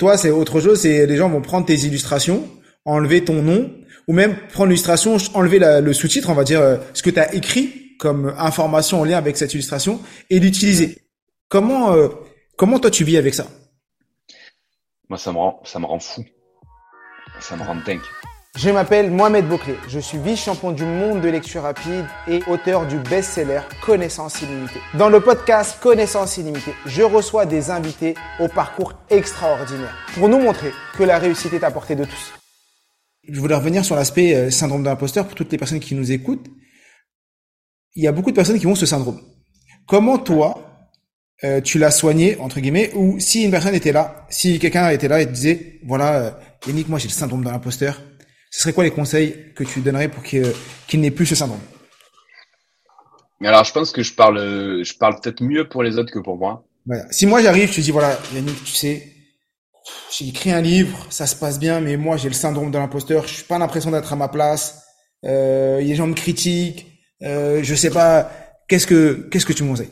Toi, c'est autre chose. C'est les gens vont prendre tes illustrations, enlever ton nom ou même prendre l'illustration, enlever le sous-titre, on va dire euh, ce que tu as écrit comme information en lien avec cette illustration et l'utiliser. Comment euh, comment toi tu vis avec ça? Moi, ça me rend ça me rend fou. Ça me rend dingue. Je m'appelle Mohamed Bouclé, je suis vice-champion du monde de lecture rapide et auteur du best-seller Connaissance illimitée. Dans le podcast Connaissance illimitée, je reçois des invités au parcours extraordinaire pour nous montrer que la réussite est à portée de tous. Je voulais revenir sur l'aspect euh, syndrome d'imposteur pour toutes les personnes qui nous écoutent. Il y a beaucoup de personnes qui ont ce syndrome. Comment toi, euh, tu l'as soigné, entre guillemets, ou si une personne était là, si quelqu'un était là et te disait, voilà, euh, Yannick, moi j'ai le syndrome de l'imposteur, ce serait quoi les conseils que tu donnerais pour qu'il n'ait plus ce syndrome? Alors, je pense que je parle, je parle peut-être mieux pour les autres que pour moi. Si moi j'arrive, je te dis voilà, Yannick, tu sais, j'ai écrit un livre, ça se passe bien, mais moi j'ai le syndrome de l'imposteur, je suis pas l'impression d'être à ma place. Euh, les gens me critiquent, euh, je sais pas. Qu'est-ce que qu'est-ce que tu me conseilles?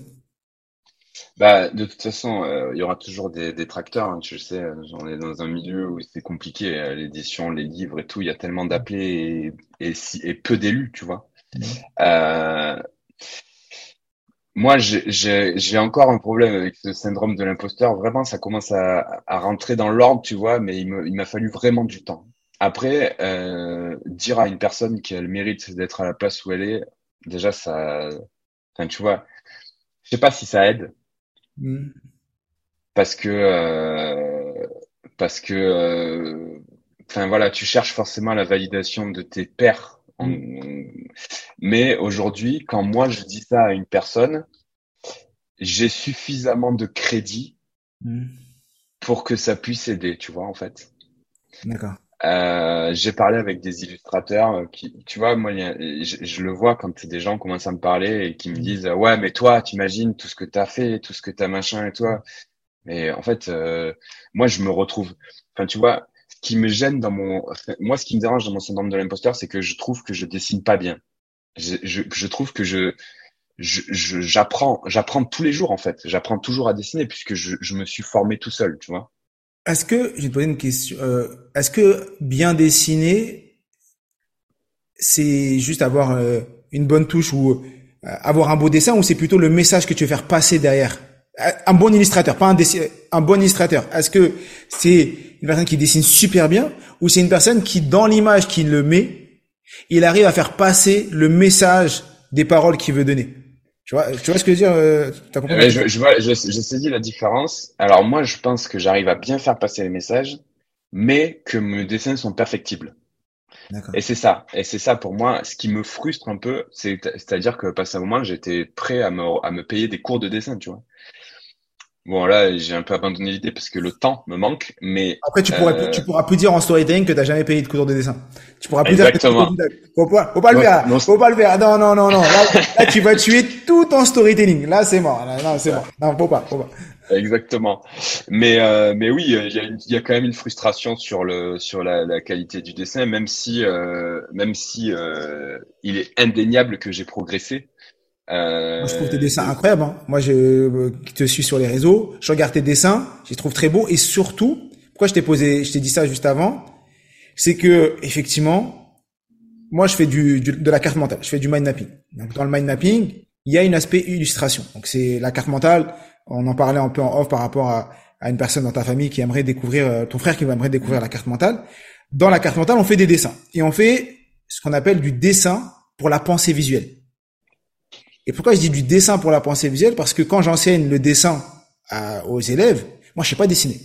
Bah, de toute façon, euh, il y aura toujours des détracteurs. Hein, tu sais, on est dans un milieu où c'est compliqué, euh, l'édition, les livres et tout. Il y a tellement d'appelés et, et, et, peu d'élus, tu vois. Mmh. Euh, moi, j'ai encore un problème avec ce syndrome de l'imposteur. Vraiment, ça commence à, à rentrer dans l'ordre, tu vois, mais il m'a fallu vraiment du temps. Après, euh, dire à une personne qu'elle mérite d'être à la place où elle est, déjà, ça, enfin, tu vois, je sais pas si ça aide. Mm. Parce que euh, parce que euh, enfin voilà, tu cherches forcément la validation de tes pairs. Mm. Mais aujourd'hui, quand moi je dis ça à une personne, j'ai suffisamment de crédit mm. pour que ça puisse aider, tu vois, en fait. D'accord. Euh, j'ai parlé avec des illustrateurs euh, qui, tu vois, moi, je, le vois quand des gens commencent à me parler et qui me mm. disent, ouais, mais toi, t'imagines tout ce que t'as fait, tout ce que t'as machin et toi. Mais en fait, euh, moi, je me retrouve. Enfin, tu vois, ce qui me gêne dans mon, moi, ce qui me dérange dans mon syndrome de l'imposteur, c'est que je trouve que je dessine pas bien. Je, je, je trouve que je, j'apprends, j'apprends tous les jours en fait. J'apprends toujours à dessiner puisque je, je me suis formé tout seul, tu vois. Est-ce que, une question, euh, est-ce que bien dessiner, c'est juste avoir euh, une bonne touche ou euh, avoir un beau dessin ou c'est plutôt le message que tu veux faire passer derrière? Un bon illustrateur, pas un, un bon illustrateur. Est-ce que c'est une personne qui dessine super bien ou c'est une personne qui, dans l'image qu'il le met, il arrive à faire passer le message des paroles qu'il veut donner? Tu vois, tu vois ce que je veux dire euh, as je, je, vois, je, je saisis la différence. Alors moi, je pense que j'arrive à bien faire passer les messages, mais que mes dessins sont perfectibles. Et c'est ça. Et c'est ça pour moi. Ce qui me frustre un peu, c'est, c'est-à-dire que passé un moment, j'étais prêt à me, à me payer des cours de dessin, tu vois. Bon là, j'ai un peu abandonné l'idée parce que le temps me manque, mais après tu pourrais euh, tu pourras plus dire en storytelling que t'as jamais payé de cours de dessin. Tu pourras plus Exactement. dire que faut pas faut pas le faire, faut pas le faire. Non non non non. Là, tu vas tuer tout ton storytelling. Là c'est mort. Là, non c'est mort. Non faut pas faut pas. Exactement. Mais euh, mais oui, il y a, y a, quand même une frustration sur le sur la, la qualité du dessin, même si euh, même si euh, il est indéniable que j'ai progressé. Euh... Je trouve tes dessins incroyables. Hein. Moi, je euh, te suis sur les réseaux, je regarde tes dessins, je les trouve très beaux. Et surtout, pourquoi je t'ai posé, je t'ai dit ça juste avant, c'est que effectivement, moi, je fais du, de la carte mentale, je fais du mind mapping. Donc, dans le mind mapping, il y a une aspect illustration. Donc, c'est la carte mentale. On en parlait un peu en off par rapport à, à une personne dans ta famille qui aimerait découvrir, euh, ton frère qui aimerait découvrir la carte mentale. Dans la carte mentale, on fait des dessins et on fait ce qu'on appelle du dessin pour la pensée visuelle. Et pourquoi je dis du dessin pour la pensée visuelle? Parce que quand j'enseigne le dessin aux élèves, moi je sais pas dessiner.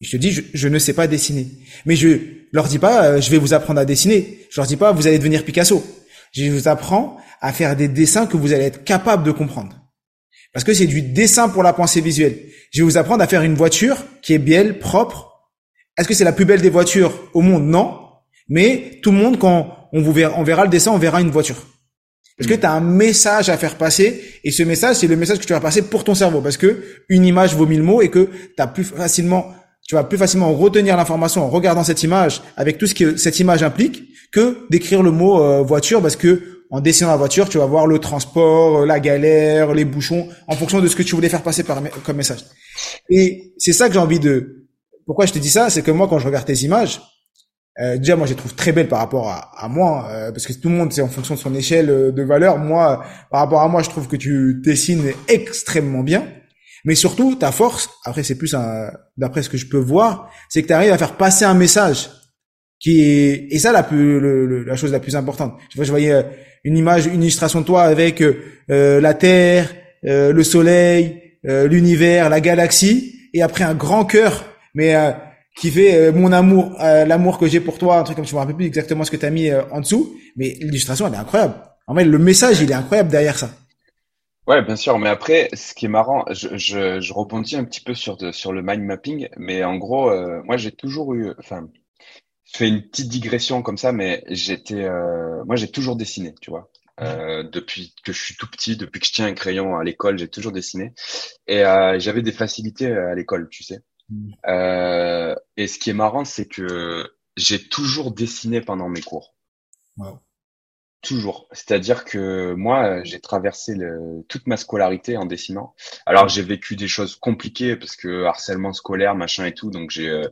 Je te dis, je, ne sais pas dessiner. Mais je leur dis pas, euh, je vais vous apprendre à dessiner. Je leur dis pas, vous allez devenir Picasso. Je vous apprends à faire des dessins que vous allez être capable de comprendre. Parce que c'est du dessin pour la pensée visuelle. Je vais vous apprendre à faire une voiture qui est belle, propre, Est-ce que c'est la plus belle des voitures au monde? Non. Mais tout le monde, quand on vous verra, on verra le dessin, on verra une voiture. Parce que tu as un message à faire passer et ce message, c'est le message que tu vas passer pour ton cerveau parce que une image vaut mille mots et que tu plus facilement tu vas plus facilement retenir l'information en regardant cette image avec tout ce que cette image implique que d'écrire le mot euh, voiture parce que en dessinant la voiture, tu vas voir le transport, euh, la galère, les bouchons en fonction de ce que tu voulais faire passer par comme message. Et c'est ça que j'ai envie de pourquoi je te dis ça, c'est que moi quand je regarde tes images, euh, déjà, moi, je les trouve très belles par rapport à, à moi, euh, parce que tout le monde, c'est en fonction de son échelle euh, de valeur. Moi, par rapport à moi, je trouve que tu dessines extrêmement bien. Mais surtout, ta force, après, c'est plus d'après ce que je peux voir, c'est que tu arrives à faire passer un message qui est, et ça, la plus, la chose la plus importante. Je, je voyais une image, une illustration de toi avec la Terre, le Soleil, l'univers, la galaxie, et après un grand cœur, mais qui fait euh, mon amour, euh, l'amour que j'ai pour toi, un truc comme je me rappelle plus exactement ce que tu as mis euh, en dessous, mais l'illustration elle est incroyable. En fait, le message il est incroyable derrière ça. Ouais, bien sûr, mais après, ce qui est marrant, je, je, je rebondis un petit peu sur, de, sur le mind mapping, mais en gros, moi j'ai toujours eu, enfin, je fais une petite digression comme ça, mais j'étais, moi j'ai toujours dessiné, tu vois. depuis que je suis tout petit, depuis que je tiens un crayon à l'école, j'ai toujours dessiné. Et j'avais des facilités à l'école, tu sais. Euh, et ce qui est marrant, c'est que j'ai toujours dessiné pendant mes cours. Toujours. C'est-à-dire que moi, j'ai traversé le, toute ma scolarité en dessinant. Alors, j'ai vécu des choses compliquées parce que harcèlement scolaire, machin et tout. Donc, j'ai, euh,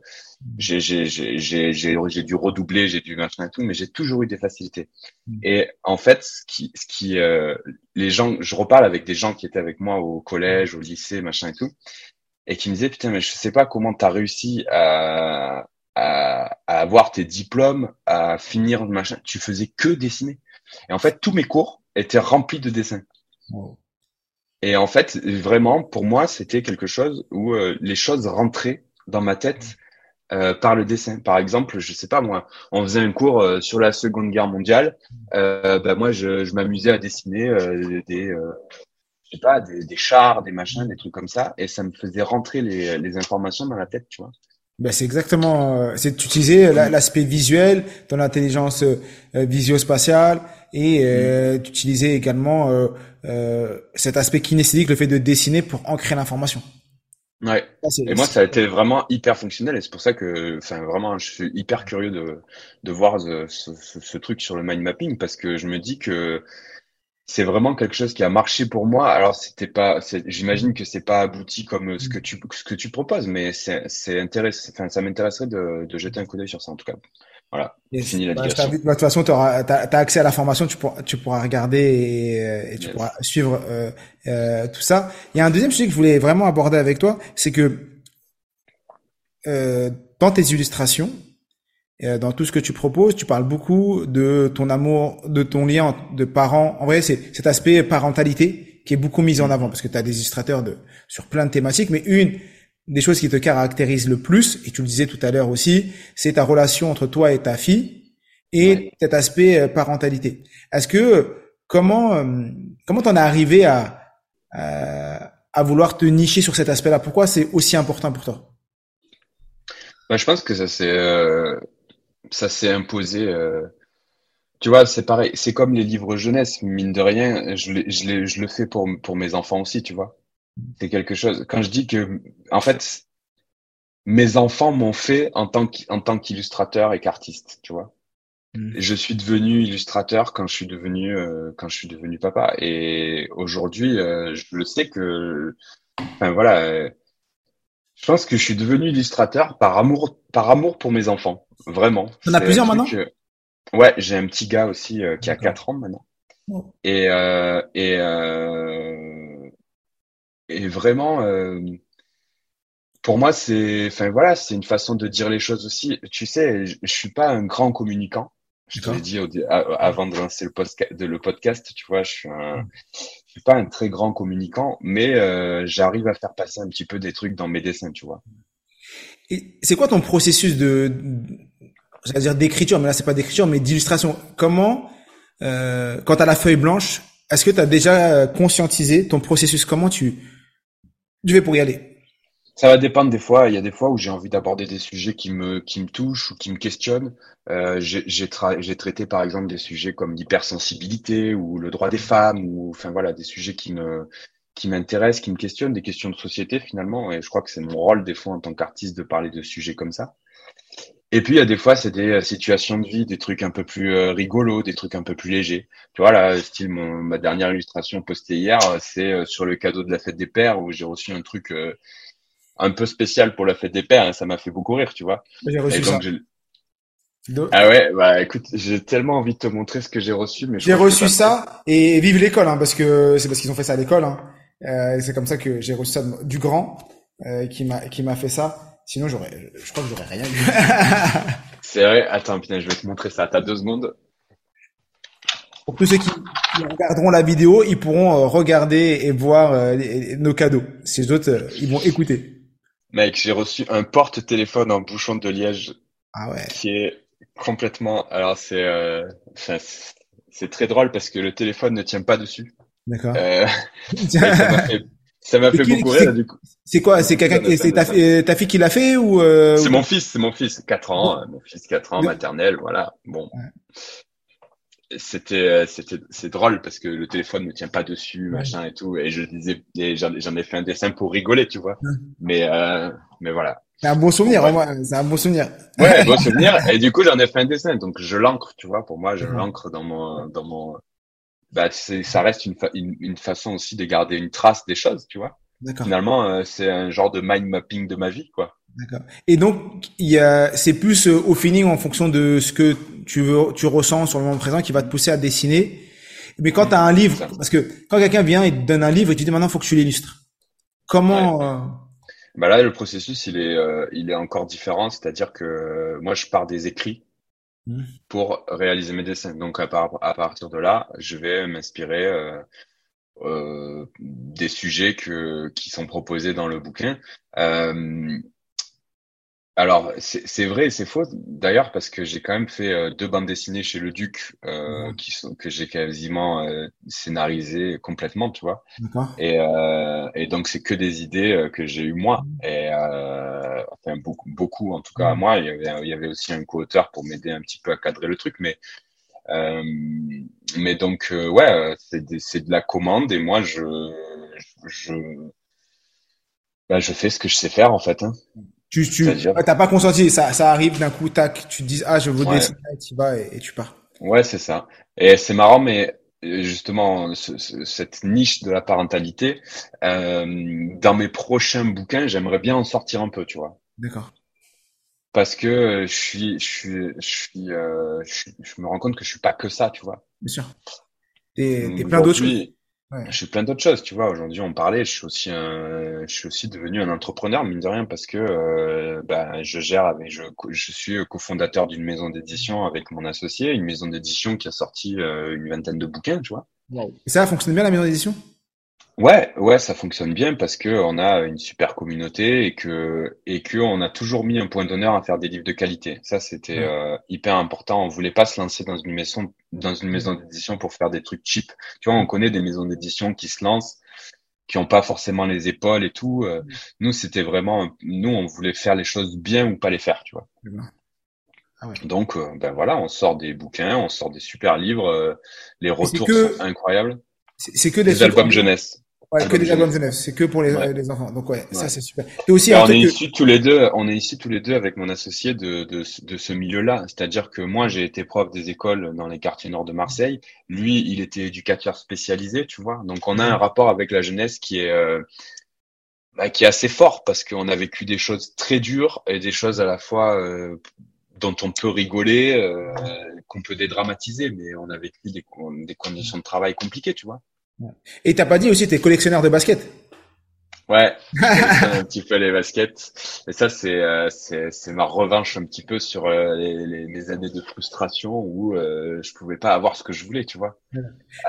j'ai, j'ai, j'ai, j'ai, dû redoubler, j'ai dû machin et tout, mais j'ai toujours eu des facilités. Mm. Et en fait, ce qui, ce qui, euh, les gens, je reparle avec des gens qui étaient avec moi au collège, au lycée, machin et tout et qui me disait putain mais je sais pas comment tu as réussi à, à, à, avoir tes diplômes, à finir machin, tu faisais que dessiner. Et en fait tous mes cours étaient remplis de dessins. Et en fait vraiment pour moi c'était quelque chose où euh, les choses rentraient dans ma tête euh, par le dessin. Par exemple, je sais pas moi, on faisait un cours euh, sur la Seconde Guerre mondiale. Euh, bah, moi, je, je m'amusais à dessiner euh, des, sais pas, des, des, chars, des machins, des trucs comme ça, et ça me faisait rentrer les, les informations dans la tête, tu vois. Ben c'est exactement, euh, c'est d'utiliser l'aspect visuel, ton intelligence euh, visio-spatiale, et euh, mm. d'utiliser également euh, euh, cet aspect kinesthésique, le fait de dessiner pour ancrer l'information. Ouais. et moi, ça a été vraiment hyper fonctionnel, et c'est pour ça que, enfin, vraiment, je suis hyper curieux de de voir ce, ce, ce truc sur le mind mapping, parce que je me dis que c'est vraiment quelque chose qui a marché pour moi. Alors c'était pas, j'imagine que c'est pas abouti comme ce que tu ce que tu proposes, mais c'est c'est intéressant. Enfin, ça m'intéresserait de, de jeter un coup d'œil sur ça en tout cas. Voilà. Fini la bah, je de toute façon, tu as, as, accès à la formation, tu pourras, tu pourras regarder et, et tu pourras suivre euh, euh, tout ça. Il y a un deuxième sujet que je voulais vraiment aborder avec toi, c'est que euh, dans tes illustrations, dans tout ce que tu proposes, tu parles beaucoup de ton amour, de ton lien de parents. En vrai, c'est cet aspect parentalité qui est beaucoup mis en avant parce que tu as des illustrateurs de sur plein de thématiques, mais une des choses qui te caractérise le plus, et tu le disais tout à l'heure aussi, c'est ta relation entre toi et ta fille et cet aspect euh, parentalité. Est-ce que comment euh, comment t'en es arrivé à, à, vouloir te nicher sur cet aspect-là? Pourquoi c'est aussi important pour toi? Bah, je pense que ça c'est ça s'est imposé. Euh, tu vois, c'est pareil. C'est comme les livres jeunesse, mine de rien. Je, je, je le fais pour, pour mes enfants aussi, tu vois. C'est quelque chose. Quand je dis que, en fait, mes enfants m'ont fait en tant qu'illustrateur et qu'artiste, tu vois. Mm. Je suis devenu illustrateur quand je suis devenu euh, quand je suis devenu papa et aujourd'hui euh, je le sais que enfin voilà je pense que je suis devenu illustrateur par amour, par amour pour mes enfants, vraiment. en as plusieurs maintenant? Ouais, j'ai un petit gars aussi euh, qui a 4 ans maintenant. Et euh, et euh, et vraiment, euh, pour moi, c'est, enfin voilà, c'est une façon de dire les choses aussi. Tu sais, je, je suis pas un grand communicant. Je te l'ai dit avant de lancer le podcast, de le podcast, tu vois, je suis un, je suis pas un très grand communicant, mais euh, j'arrive à faire passer un petit peu des trucs dans mes dessins, tu vois. C'est quoi ton processus de, j'allais dire d'écriture, mais là c'est pas d'écriture, mais d'illustration? Comment, euh, quand à la feuille blanche, est-ce que tu as déjà conscientisé ton processus? Comment tu, tu fais pour y aller? Ça va dépendre des fois. Il y a des fois où j'ai envie d'aborder des sujets qui me qui me touchent ou qui me questionnent. Euh, j'ai j'ai traité par exemple des sujets comme l'hypersensibilité ou le droit des femmes ou enfin voilà des sujets qui me qui m'intéressent, qui me questionnent, des questions de société finalement. Et je crois que c'est mon rôle des fois en tant qu'artiste de parler de sujets comme ça. Et puis, il y a des fois, c'est des euh, situations de vie, des trucs un peu plus euh, rigolos, des trucs un peu plus légers. Tu vois, là, style, mon, ma dernière illustration postée hier, euh, c'est sur le cadeau de la fête des pères où j'ai reçu un truc un peu spécial pour la fête des pères et ça m'a fait beaucoup rire, tu vois. J'ai reçu ça. Ah ouais, bah écoute, j'ai tellement envie de te montrer ce que j'ai reçu, mais j'ai reçu ça et vive l'école, hein, parce que c'est parce qu'ils ont fait ça à l'école. Hein. Euh, c'est comme ça que j'ai reçu ça du grand euh, qui m'a qui m'a fait ça. Sinon, j'aurais, je crois que j'aurais rien eu. c'est vrai. Attends, putain, je vais te montrer ça. T'as deux secondes. Pour tous ceux qui, regarderont la vidéo, ils pourront euh, regarder et voir euh, nos cadeaux. Ces autres, euh, ils vont écouter. Mec, j'ai reçu un porte-téléphone en bouchon de liège. Ah ouais. Qui est complètement. Alors c'est, c'est très drôle parce que le téléphone ne tient pas dessus. D'accord. Ça m'a fait beaucoup rire, du coup. C'est quoi? C'est quelqu'un, c'est ta, ta, fille qui l'a fait ou euh, C'est mon fils, c'est mon fils, 4 ans, mon fils 4 ans, maternelle, voilà. Bon. C'était, euh, c'était, c'est drôle parce que le téléphone ne tient pas dessus, machin et tout. Et je disais, j'en ai fait un dessin pour rigoler, tu vois. Mais, euh, mais voilà. C'est un bon souvenir, c'est un bon souvenir. Ouais, bon souvenir. Et du coup, j'en ai fait un dessin, donc je l'ancre, tu vois. Pour moi, je l'ancre dans mon, dans mon, bah, ça reste une, une, une, façon aussi de garder une trace des choses, tu vois. Finalement, euh, c'est un genre de mind mapping de ma vie, quoi. D'accord. Et donc, il y a, c'est plus euh, au feeling en fonction de ce que tu veux, tu ressens sur le moment présent qui va te pousser à dessiner. Mais quand tu as un livre, parce que quand quelqu'un vient et te donne un livre et tu dis maintenant faut que tu l'illustres. Comment euh... Bah là, le processus, il est, euh, il est encore différent. C'est-à-dire que moi, je pars des écrits Mmh. pour réaliser mes dessins. Donc à, à partir de là, je vais m'inspirer des sujets que, qui sont proposés dans le bouquin. Euh, alors, c'est vrai et c'est faux d'ailleurs parce que j'ai quand même fait euh, deux bandes dessinées chez le Duc euh, qui sont que j'ai quasiment euh, scénarisé complètement, tu vois. Et, euh, et donc c'est que des idées euh, que j'ai eu moi mmh. et enfin beaucoup beaucoup en tout cas à mmh. moi. Il y avait il y avait aussi un co-auteur pour m'aider un petit peu à cadrer le truc, mais mais donc ouais c'est c'est de la commande et moi je je bah, je fais ce que je sais faire en fait. Hein. Tu, tu, t'as pas consenti, ça, ça arrive d'un coup, tac, tu te dis, ah, je veux ouais. dessiner, tu vas et, tu pars. Ouais, c'est ça. Et c'est marrant, mais justement, cette niche de la parentalité, euh, dans mes prochains bouquins, j'aimerais bien en sortir un peu, tu vois. D'accord. Parce que je suis, je suis, je suis, euh, je, je, me rends compte que je suis pas que ça, tu vois. Bien sûr. T'es, plein d'autres Je suis plein d'autres choses, tu vois. Aujourd'hui, on parlait. Je suis aussi un, je suis aussi devenu un entrepreneur, mine de rien, parce que euh, bah, je gère avec, je, je suis cofondateur d'une maison d'édition avec mon associé, une maison d'édition qui a sorti euh, une vingtaine de bouquins, tu vois. Et ça fonctionne bien la maison d'édition? Ouais, ouais, ça fonctionne bien parce que on a une super communauté et que et que on a toujours mis un point d'honneur à faire des livres de qualité. Ça, c'était euh, hyper important. On voulait pas se lancer dans une maison dans une maison d'édition pour faire des trucs cheap. Tu vois, on connaît des maisons d'édition qui se lancent, qui ont pas forcément les épaules et tout. Euh, nous, c'était vraiment, nous, on voulait faire les choses bien ou pas les faire, tu vois. Ah. Donc, euh, ben voilà, on sort des bouquins, on sort des super livres. les retours sont incroyables. C'est que des, des albums jeunesse. Ouais, que des albums jeunesse, c'est que pour les, les enfants. Donc ouais, ça c'est super. Et aussi, on est ici tous les deux, on est ici tous les deux avec mon associé de, de, de ce milieu-là. C'est-à-dire que moi j'ai été prof des écoles dans les quartiers nord de Marseille. Lui, il était éducateur spécialisé, tu vois. Donc on a un rapport avec la jeunesse qui est euh, bah, qui est assez fort parce qu'on a vécu des choses très dures et des choses à la fois euh, dont on peut rigoler, euh, qu'on peut dédramatiser, mais on a vécu des, des conditions de travail compliquées, tu vois. Et t'as pas dit aussi, t'es collectionneur de baskets Ouais, un petit peu les baskets. Et ça, c'est euh, c'est ma revanche un petit peu sur euh, les, années de frustration où euh, je pouvais pas avoir ce que je voulais, tu vois.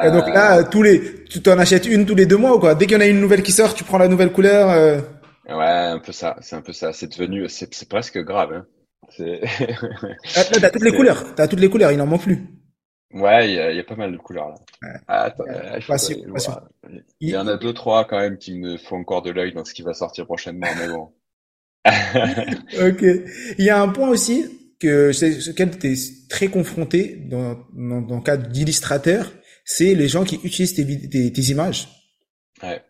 Et donc là, tous les, tu t'en achètes une tous les deux mois ou quoi? Dès qu'il y en a une nouvelle qui sort, tu prends la nouvelle couleur. Ouais, un peu ça. C'est un peu ça. C'est devenu, c'est presque grave. Hein. Ah, t'as toutes les couleurs. T'as toutes les couleurs. Il n'en manque plus. Ouais, il y, a, y a pas mal de couleurs là. Ouais. Ah, attends, euh, il faut- il pas sûr. voilà. Il Il- y en a deux, trois quand même qui me font encore de l'œil dans ce qui va sortir prochainement, mais bon. Ok. Il y a un point aussi que c'est ce auquel tu es très confronté dans, dans, dans le cadre d'illustrateur, c'est les gens qui utilisent tes, tes, tes images Ouais.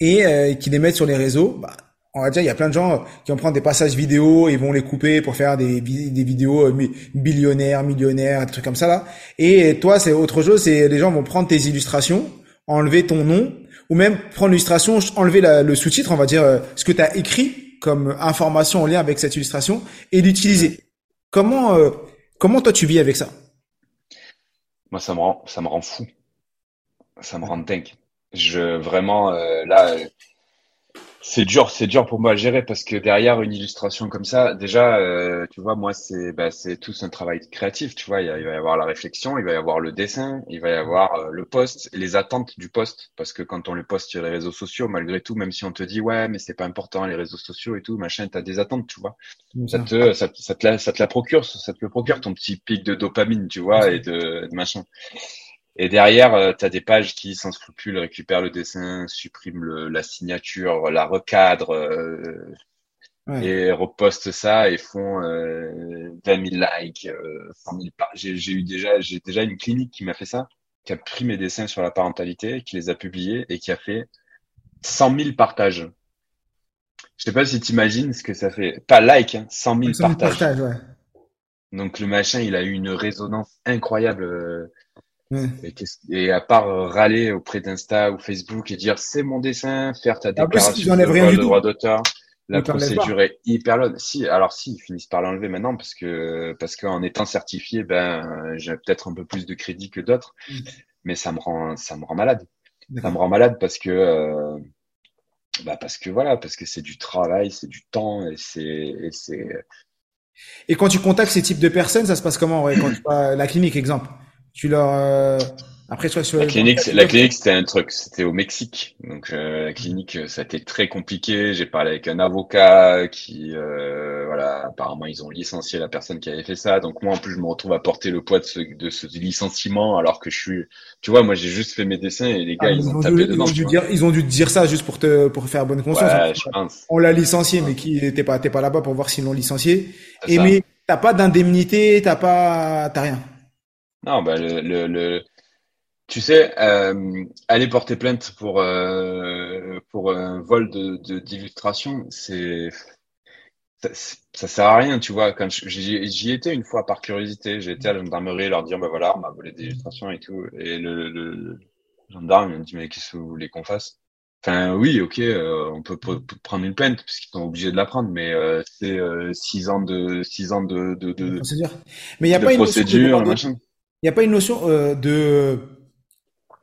et euh, qui les mettent sur les réseaux. Bah, on va dire, il y a plein de gens qui vont prendre des passages vidéo et vont les couper pour faire des, des vidéos euh, billionnaires, millionnaires, des trucs comme ça là. Et toi, c'est autre chose, c'est les gens vont prendre tes illustrations, enlever ton nom, ou même prendre l'illustration, enlever la- le sous-titre, on va dire euh, ce que tu as écrit comme information en lien avec cette illustration, et l'utiliser. Comment euh, comment toi tu vis avec ça? Moi, ça me rend, ça me rend fou. Ça me rend dingue. Je, vraiment, euh, là, c'est dur, c'est dur pour moi à gérer parce que derrière une illustration comme ça, déjà, euh, tu vois, moi, c'est, bah, c'est tout un travail créatif, tu vois. Il, y a- il va y avoir la réflexion, il va y avoir le dessin, il va y avoir euh, le post, les attentes du post, parce que quand on le poste sur les réseaux sociaux, malgré tout, même si on te dit, ouais, mais c'est pas important, les réseaux sociaux et tout, machin, t'as des attentes, tu vois. Ça te, ça, te- ça te la, ça te la procure, ça te le procure ton petit pic de dopamine, tu vois, et de, de machin. Et derrière, euh, t'as des pages qui, sans scrupule, récupèrent le dessin, suppriment le, la signature, la recadrent, euh, Ouais. et repostent ça et font euh, 20 000 likes, euh, 100 000 par- J'ai, j'ai eu déjà, j'ai déjà une clinique qui m'a fait ça, qui a pris mes dessins sur la parentalité, qui les a publiés et qui a fait 100 000 partages. Je sais pas si t'imagines ce que ça fait. Pas like, hein, 100 000 Ça me partages. partage, ouais. Donc le machin, il a eu une résonance incroyable. Ouais. Et, à part euh, râler auprès d'Insta ou Facebook et dire c'est mon dessin, faire ta déclaration de rien de droit d'auteur, la Ils procédure est hyper longue. Si, alors si, ils finissent par l'enlever maintenant parce que parce qu'en étant certifié, ben j'ai peut-être un peu plus de crédit que d'autres, Mm. mais ça me rend ça me rend malade. Ça me rend malade parce que euh, bah parce que voilà, parce que c'est du travail, c'est du temps et c'est et c'est Et quand tu contactes ces types de personnes, ça se passe comment ouais, quand tu vas la clinique, exemple? Tu leur euh, après que sur La clinique, la clinique, c'était un truc, c'était au Mexique. Donc euh, la clinique, euh, ça a été très compliqué. J'ai parlé avec un avocat qui, euh, voilà, apparemment ils ont licencié la personne qui avait fait ça. Donc moi en plus je me retrouve à porter le poids de ce, de ce licenciement alors que je suis, tu vois, moi j'ai juste fait mes dessins et les Ah, gars ils, ils ont ont tapé dû, ils dedans. ont dû vois. dire, ils ont dû te dire ça juste pour te pour faire bonne conscience. Ouais, je pense. On l'a licencié, mais qui t'es pas t'es pas là-bas pour voir s'ils l'ont licencié. Et ça. mais t'as pas d'indemnité, t'as pas t'as rien. Non, bah le, le, le- tu sais, euh, aller porter plainte pour euh, pour un vol de de- d'illustration, c'est ça, ça sert à rien, tu vois. Quand j'y étais une fois par curiosité, j'ai été à la gendarmerie leur dire, bah voilà, on m'a volé des illustrations et tout. Et le, le, le gendarme il me dit, mais qu'est-ce que vous voulez qu'on fasse? Enfin, oui, ok, euh, on peut, prendre une plainte parce qu'ils sont obligés de la prendre, mais euh, c'est euh, six ans de six ans de de, de, Procédure. Mais il y a de pas une de Il y a pas une notion euh, de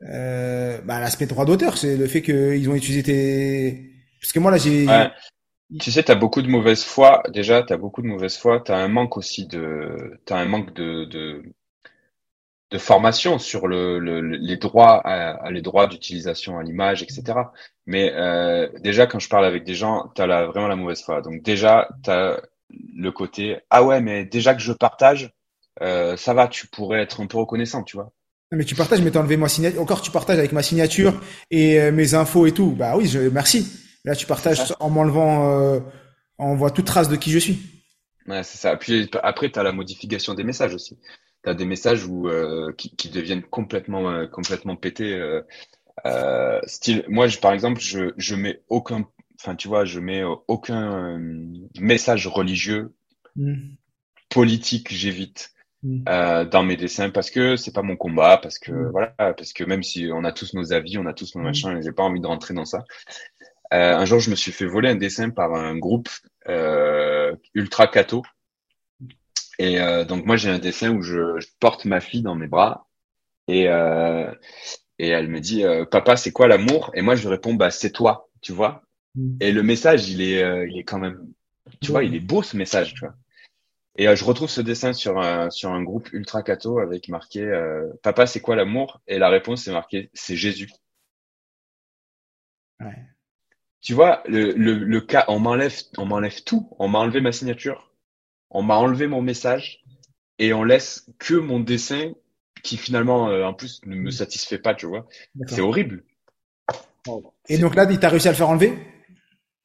euh, bah, l'aspect droit d'auteur, c'est le fait qu'ils ont utilisé tes parce que moi là j'ai. Tu sais, t'as beaucoup de mauvaise foi. Déjà, t'as beaucoup de mauvaise foi. T'as un manque aussi de, un manque de, de, formation sur le, le- les droits, à, à les droits d'utilisation à l'image, etc. Mais euh, déjà, quand je parle avec des gens, t'as la, vraiment la mauvaise foi. Donc déjà, t'as le côté ah ouais, mais déjà que je partage, euh, ça va, tu pourrais être un peu reconnaissant, tu vois. Mais tu partages, mais t'as enlevé ma signature. Encore, tu partages avec ma signature et euh, mes infos et tout. Bah oui, je, merci. Là, tu partages en m'enlevant, euh, on voit toute trace de qui je suis. Ouais, c'est ça. Puis après, tu as la modification des messages aussi. Tu as des messages où, euh, qui, qui deviennent complètement, complètement pétés. Style, moi, je, par exemple, je, je mets aucun, enfin, tu vois, je mets aucun message religieux, Mm. politique, j'évite. Mm. Euh, dans mes dessins parce que c'est pas mon combat parce que Mm. voilà parce que même si on a tous nos avis on a tous nos Mm. machins et j'ai pas envie de rentrer dans ça euh, un jour je me suis fait voler un dessin par un groupe euh, ultra catho et euh, donc moi j'ai un dessin où je, je porte ma fille dans mes bras et euh, et elle me dit euh, papa c'est quoi l'amour? Et moi je lui réponds bah c'est toi tu vois et le message il est euh, il est quand même tu vois il est beau ce message tu vois et euh, je retrouve ce dessin sur un sur un groupe ultra catho avec marqué euh, papa c'est quoi l'amour? Et la réponse c'est marqué c'est Jésus. Ouais. tu vois le le le cas on m'enlève on m'enlève tout. On m'a enlevé ma signature. On m'a enlevé mon message. Et on laisse que mon dessin qui finalement, en plus, ne me satisfait pas, tu vois. C'est horrible. Et donc là, tu as réussi à le faire enlever?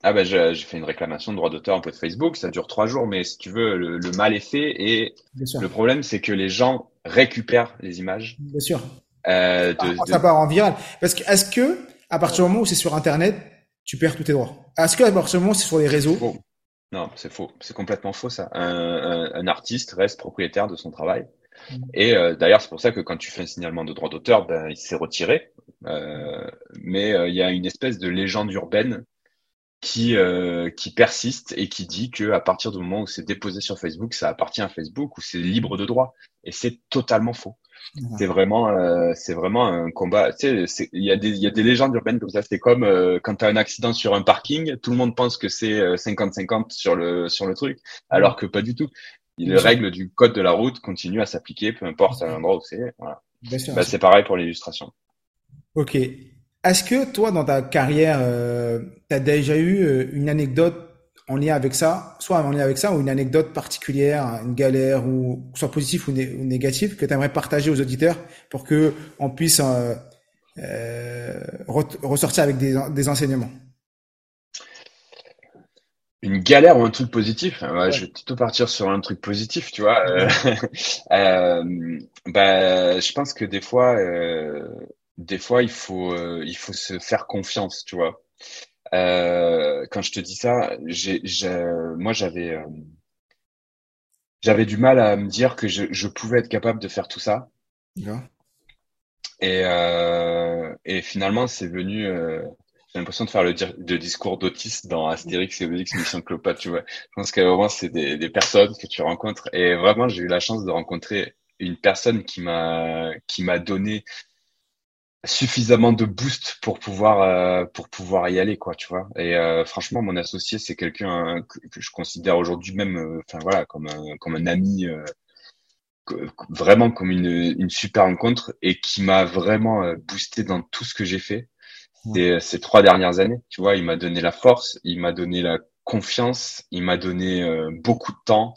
Ah ben j'ai fait une réclamation de droit d'auteur un peu de Facebook, ça dure trois jours, mais si tu veux, le, mal est fait et le problème c'est que les gens récupèrent les images. Bien sûr. Euh, de, ça part en viral. Parce que est-ce que à partir du moment où c'est sur Internet, tu perds tous tes droits? Est-ce que à partir du moment où c'est sur les réseaux Non, c'est faux. C'est complètement faux ça. Un, un, artiste reste propriétaire de son travail. Mm. Et euh, d'ailleurs, c'est pour ça que quand tu fais un signalement de droit d'auteur, ben, il s'est retiré. Euh, mais il y a une espèce de légende urbaine qui euh, qui persiste et qui dit que à partir du moment où c'est déposé sur Facebook, ça appartient à Facebook ou c'est libre de droit. Et c'est totalement faux. C'est vraiment euh, c'est vraiment un combat. Tu sais, il y a des il y a des légendes urbaines comme ça. C'est comme euh, quand tu as un accident sur un parking, tout le monde pense que c'est 50-50 sur le sur le truc, alors que pas du tout. Les règles du code de la route continuent à s'appliquer, peu importe à l'endroit où c'est. Voilà. Bah, c'est pareil pour l'illustration. Ok. Est-ce que toi, dans ta carrière, euh, tu as déjà eu euh, une anecdote en lien avec ça, soit en lien avec ça, ou une anecdote particulière, une galère, ou soit positive ou, négative, que tu aimerais partager aux auditeurs pour que on puisse euh, euh ressortir avec des, des, enseignements? Une galère ou un truc positif? Ouais, Je vais plutôt partir sur un truc positif, tu vois. euh, bah, je pense que des fois, des fois, il faut, euh, il faut se faire confiance, tu vois. Euh, quand je te dis ça, j'ai, moi, j'avais, euh, j'avais du mal à me dire que je, je, pouvais être capable de faire tout ça. Et, et finalement, c'est venu. j'ai l'impression de faire le, discours d'autiste dans Astérix et Obélix Mission Cléopâtre, tu vois. Je pense qu'à moment, c'est des, des personnes que tu rencontres. Et vraiment, j'ai eu la chance de rencontrer une personne qui m'a qui m'a donné suffisamment de boost pour pouvoir euh, pour pouvoir y aller quoi tu vois. Et euh, franchement mon associé c'est quelqu'un que, je considère aujourd'hui même euh, enfin voilà comme un comme un ami vraiment comme une une super rencontre et qui m'a vraiment boosté dans tout ce que j'ai fait ces, ces trois dernières années tu vois. Il m'a donné la force il m'a donné la confiance il m'a donné beaucoup de temps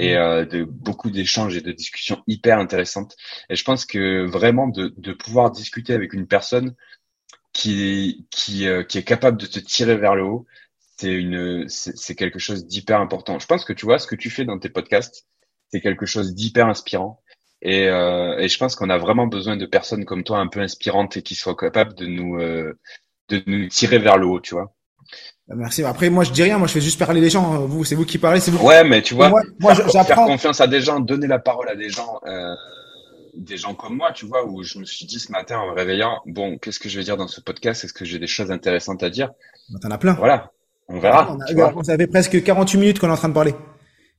et mm. euh, de beaucoup d'échanges et de discussions hyper intéressantes. Et je pense que vraiment de, de pouvoir discuter avec une personne qui qui euh, qui est capable de te tirer vers le haut, c'est une c'est quelque chose d'hyper important. Je pense que tu vois ce que tu fais dans tes podcasts, c'est quelque chose d'hyper inspirant. Et, euh, et je pense qu'on a vraiment besoin de personnes comme toi un peu inspirantes et qui soient capables de nous euh, de nous tirer vers le haut, tu vois. Bah, merci. Après, moi, je dis rien. Moi, je fais juste parler les gens. Vous, c'est vous qui parlez. C'est vous. Ouais, mais tu vois, moi, faire, faire confiance à des gens, donner la parole à des gens, euh, des gens comme moi, tu vois, où je me suis dit ce matin en me réveillant, bon, qu'est-ce que je vais dire dans ce podcast? Est-ce que j'ai des choses intéressantes à dire? Bah, T'en as plein. Voilà. On verra. On, ça fait presque 48 minutes qu'on est en train de parler.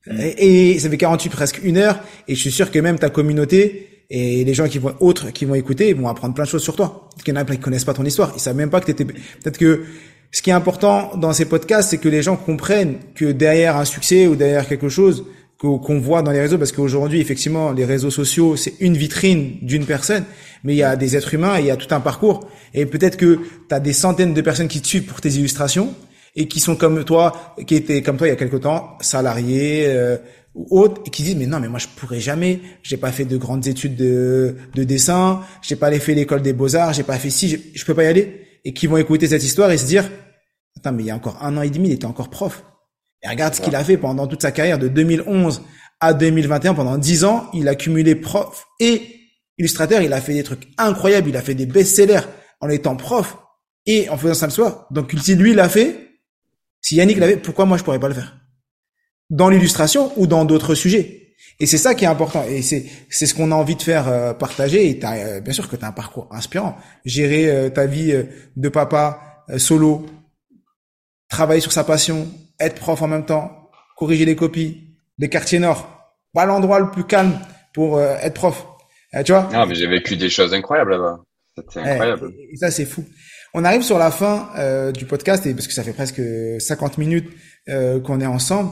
Mm. Et, ça fait 48, presque une heure. Et je suis sûr que même ta communauté et les gens qui vont autres qui vont écouter vont apprendre plein de choses sur toi. Parce qu'il y en a plein qui connaissent pas ton histoire. Ils savent même pas que t'étais. Peut-être que ce qui est important dans ces podcasts, c'est que les gens comprennent que derrière un succès ou derrière quelque chose qu'on voit dans les réseaux, parce qu'aujourd'hui, effectivement, les réseaux sociaux, c'est une vitrine d'une personne, mais il y a des êtres humains et il y a tout un parcours. Et peut-être que tu as des centaines de personnes qui te suivent pour tes illustrations et qui sont comme toi, qui étaient comme toi il y a quelque temps, salariés euh, ou autres, et qui disent mais non, mais moi je pourrais jamais, j'ai pas fait de grandes études de, de dessin, j'ai pas fait l'école des beaux arts, j'ai pas fait ci, je, je peux pas y aller et qui vont écouter cette histoire et se dire, attends, mais il y a encore un an et demi, il était encore prof. Et regarde ce qu'il a fait pendant toute sa carrière de 2011 à 2021, pendant 10 ans, il a cumulé prof et illustrateur, il a fait des trucs incroyables, il a fait des best-sellers en étant prof et en faisant ça le soir. Donc si lui l'a fait, si Yannick l'avait, pourquoi moi je pourrais pas le faire? Dans l'illustration ou dans d'autres sujets? Et c'est ça qui est important. Et c'est c'est ce qu'on a envie de faire euh, partager. Et as, euh, bien sûr que tu as un parcours inspirant. Gérer euh, ta vie de papa solo, travailler sur sa passion, être prof en même temps, corriger les copies, les quartiers nord, pas l'endroit le plus calme pour être prof. tu vois? Non, mais j'ai vécu des choses incroyables là-bas. C'était incroyable. Et, ça, c'est fou. On arrive sur la fin du podcast, et parce que ça fait presque 50 minutes qu'on est ensemble.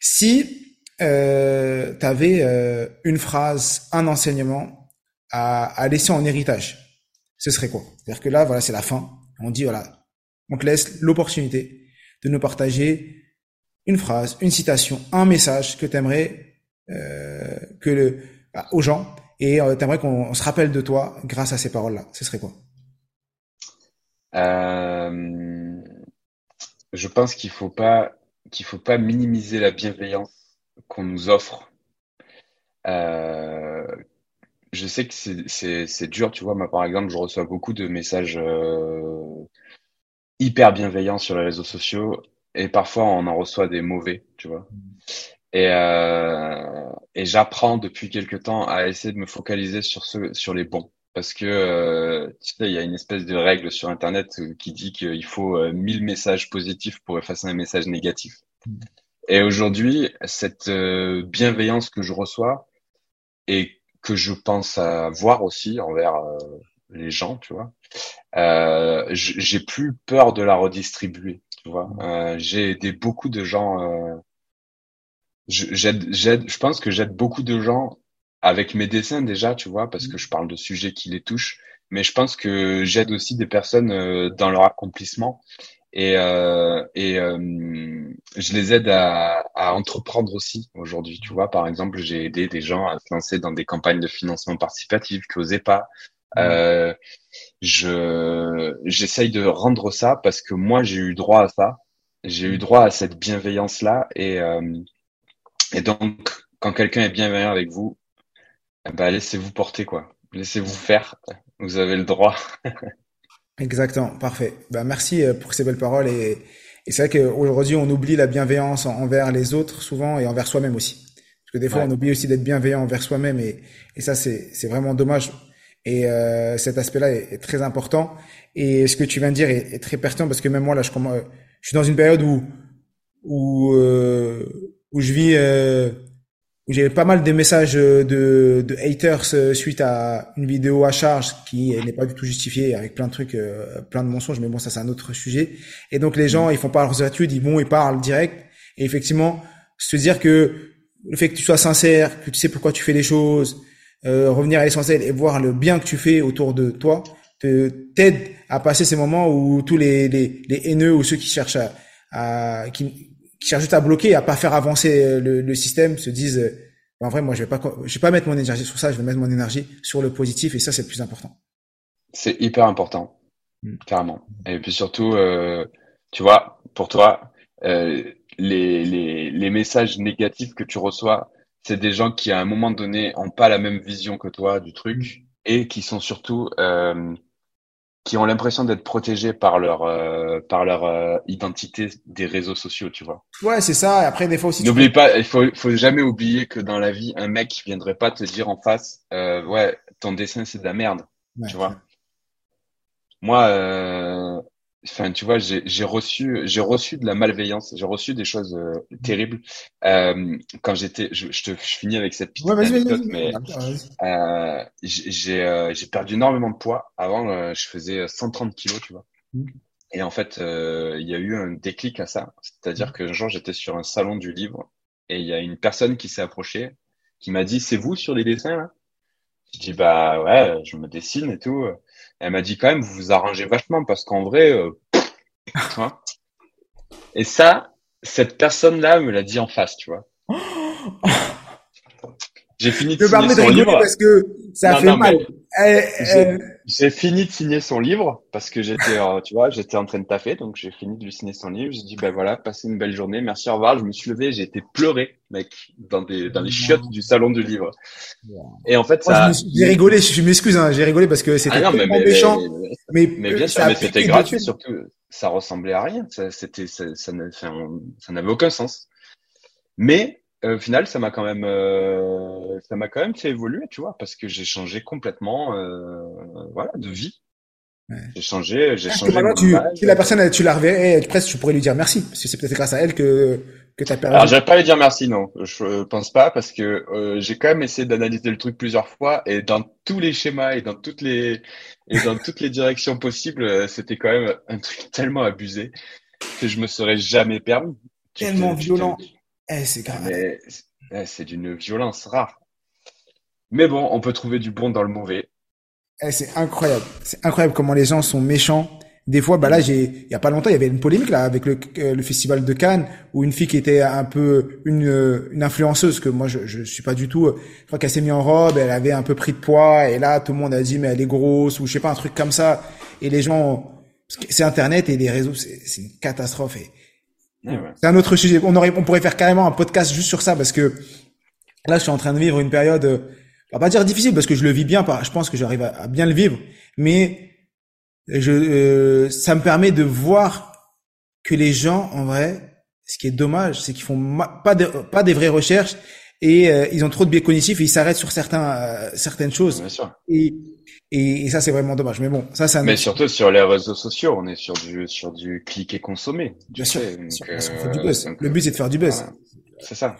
Si euh, tu avais euh, une phrase, un enseignement à, à laisser en héritage, ce serait quoi? C'est-à-dire que là, voilà, c'est la fin. On dit, voilà, on te laisse l'opportunité de nous partager une phrase, une citation, un message que tu aimerais euh, que le, bah, aux gens. Et euh, t'aimerais qu'on se rappelle de toi grâce à ces paroles-là. Ce serait quoi? Euh, je pense qu'il faut pas qu'il faut pas minimiser la bienveillance qu'on nous offre. Euh, je sais que c'est dur, tu vois. Moi, par exemple, je reçois beaucoup de messages euh, hyper bienveillants sur les réseaux sociaux et parfois on en reçoit des mauvais, tu vois. Et euh, et j'apprends depuis quelque temps à essayer de me focaliser sur ceux sur les bons. Parce que tu sais, il y a une espèce de règle sur Internet qui dit qu'il faut euh, 1000 messages positifs pour effacer un message négatif. Et aujourd'hui, cette euh, bienveillance que je reçois et que je pense avoir aussi envers euh, les gens, tu vois, euh, j'ai plus peur de la redistribuer, tu vois. Euh, j'ai aidé beaucoup de gens. euh, je- j'aide, j'aide, je pense que j'aide beaucoup de gens avec mes dessins déjà, tu vois, parce que je parle de sujets qui les touchent. Mais je pense que j'aide aussi des personnes euh, dans leur accomplissement et, euh, et euh, je les aide à, à entreprendre aussi aujourd'hui. Tu vois, par exemple, j'ai aidé des gens à se lancer dans des campagnes de financement participatif qui n'osaient pas. Euh, je j'essaye de rendre ça parce que moi j'ai eu droit à ça, j'ai eu droit à cette bienveillance-là et euh, et donc quand quelqu'un est bienveillant avec vous, ben laissez-vous porter quoi, laissez-vous faire, vous avez le droit. Exactement, parfait. Bah, merci euh, pour ces belles paroles et, et c'est vrai qu'aujourd'hui on oublie la bienveillance en- envers les autres souvent et envers soi-même aussi. Parce que des fois Ouais. on oublie aussi d'être bienveillant envers soi-même et, et ça c'est c'est vraiment dommage. Et euh, cet aspect-là est, est très important. Et ce que tu viens de dire est, est très pertinent parce que même moi là je commence, je suis dans une période où où euh, où je vis euh, j'ai pas mal de messages euh, de, de haters euh, suite à une vidéo à charge qui n'est pas du tout justifiée avec plein de trucs, euh, plein de mensonges, mais bon, ça c'est un autre sujet. Et donc les gens, ils font pas leurs études, ils vont, ils parlent direct. Et effectivement, se dire que le fait que tu sois sincère, que tu sais pourquoi tu fais les choses, euh, revenir à l'essentiel et voir le bien que tu fais autour de toi, te t'aide à passer ces moments où tous les, les, les haineux ou ceux qui cherchent à, à qui, qui cherchent juste à bloquer, à pas faire avancer le, le système, se disent euh, en vrai, moi je vais pas je vais pas mettre mon énergie sur ça, je vais mettre mon énergie sur le positif et ça c'est le plus important. C'est hyper important, Mm. carrément. Et puis surtout, euh, tu vois, pour toi, euh, les, les, les messages négatifs que tu reçois, c'est des gens qui, à un moment donné, ont pas la même vision que toi du truc et qui sont surtout, euh, qui ont l'impression d'être protégés par leur, euh, par leur euh, identité des réseaux sociaux, tu vois. Ouais, c'est ça. Et après des fois aussi tu N'oublie pas, il faut, faut jamais oublier que dans la vie, un mec viendrait pas te dire en face, euh, ouais, ton dessin c'est de la merde, Ouais. tu vois. Moi, euh, enfin, tu vois, j'ai reçu, j'ai reçu de la malveillance, j'ai reçu des choses euh, terribles euh, quand j'étais. Je, je te, je finis avec cette petite Ouais, anecdote, mais Vas-y. euh, j'ai j'ai euh, j'ai perdu énormément de poids. Avant, euh, je faisais 130 kilos, tu vois. Mhm. Et en fait, euh, il y a eu un déclic à ça. C'est-à-dire qu'un jour, j'étais sur un salon du livre et il y a une personne qui s'est approchée, qui m'a dit, c'est vous sur les dessins là? Je dis, bah ouais, je me dessine et tout. Elle m'a dit quand même, vous vous arrangez vachement parce qu'en vrai, euh, tu vois. Et ça, cette personne-là me l'a dit en face, tu vois. J'ai fini de signer son livre. parce que ça Non, fait non, mal. Eh, J'ai eh, j'ai fini de signer son livre parce que j'étais, euh, tu vois, j'étais en train de taffer, donc j'ai fini de lui signer son livre. J'ai dit, ben voilà, passez une belle journée, merci, au revoir. Je me suis levé, j'ai été pleurer, mec, dans des, dans les chiottes du salon du livre. Et en fait, ça. j'ai rigolé, je m'excuse, hein, j'ai rigolé parce que c'était Ah mais, mais, méchant. mais, Mais, mais bien sûr, mais c'était gratuit surtout. Ça ressemblait à rien. Ça, c'était, ça, ça n'avait aucun sens. Mais au final, ça m'a quand même, euh, ça m'a quand même fait évoluer, tu vois, parce que j'ai changé complètement, euh, voilà, de vie. Ouais. J'ai changé, j'ai que changé maintenant, tu, si la personne, tu la reverrais, presque, tu pourrais lui dire merci, parce que c'est peut-être grâce à elle que, que t'as perdu. Alors, j'allais pas lui dire merci, non. Je euh, pense pas parce que euh, j'ai quand même essayé d'analyser le truc plusieurs fois et dans tous les schémas et dans toutes les et dans toutes les directions possibles, euh, c'était quand même un truc tellement abusé que je me serais jamais permis. Tu te- Tellement tu te- violent. Eh, c'est grave. Ouais, c'est d'une violence rare. Mais bon, on peut trouver du bon dans le mauvais. Eh, c'est incroyable. C'est incroyable comment les gens sont méchants des fois, bah là, j'ai, il y a pas longtemps, il y avait une polémique là avec le, euh, le festival de Cannes où une fille qui était un peu une, euh, une influenceuse que moi je, je suis pas du tout. Je crois qu'elle s'est mise en robe, elle avait un peu pris de poids et là tout le monde a dit mais elle est grosse ou je sais pas un truc comme ça et les gens, c'est Internet et les réseaux, c'est une catastrophe et c'est un autre sujet. On aurait, on pourrait faire carrément un podcast juste sur ça parce que là je suis en train de vivre une période, on va pas dire difficile parce que je le vis bien, je pense que j'arrive à bien le vivre, mais je, euh, ça me permet de voir que les gens, en vrai, ce qui est dommage, c'est qu'ils font pas de, pas des vraies recherches et euh, ils ont trop de biais cognitifs et ils s'arrêtent sur certains euh, certaines choses. Bien sûr. Et, et, et ça c'est vraiment dommage. Mais bon, ça ça. Mais surtout sur les réseaux sociaux, on est sur du sur du cliquer consommer. Bien sûr. du buzz. Le but c'est de faire du buzz. C'est ça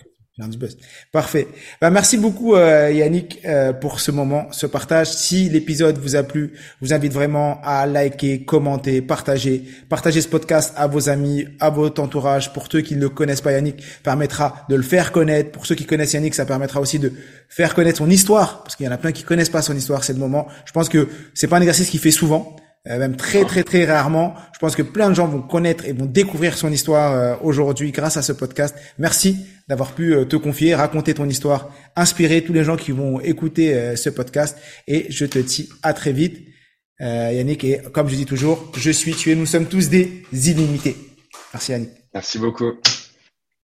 Parfait. Bah, merci beaucoup euh, Yannick euh, pour ce moment, ce partage. Si l'épisode vous a plu, je vous invite vraiment à liker, commenter, partager, partager ce podcast à vos amis, à votre entourage. Pour ceux qui ne connaissent pas Yannick, permettra de le faire connaître. Pour ceux qui connaissent Yannick, ça permettra aussi de faire connaître son histoire, parce qu'il y en a plein qui connaissent pas son histoire. C'est le moment. Je pense que c'est pas un exercice qu'il fait souvent. Euh, même très très très rarement. Je pense que plein de gens vont connaître et vont découvrir son histoire euh, aujourd'hui grâce à ce podcast. Merci d'avoir pu euh, te confier, raconter ton histoire, inspirer tous les gens qui vont écouter ce podcast. Et je te dis à très vite, Yannick. Et comme je dis toujours, je suis tué. Nous sommes tous des illimités. Merci Yannick. Merci beaucoup.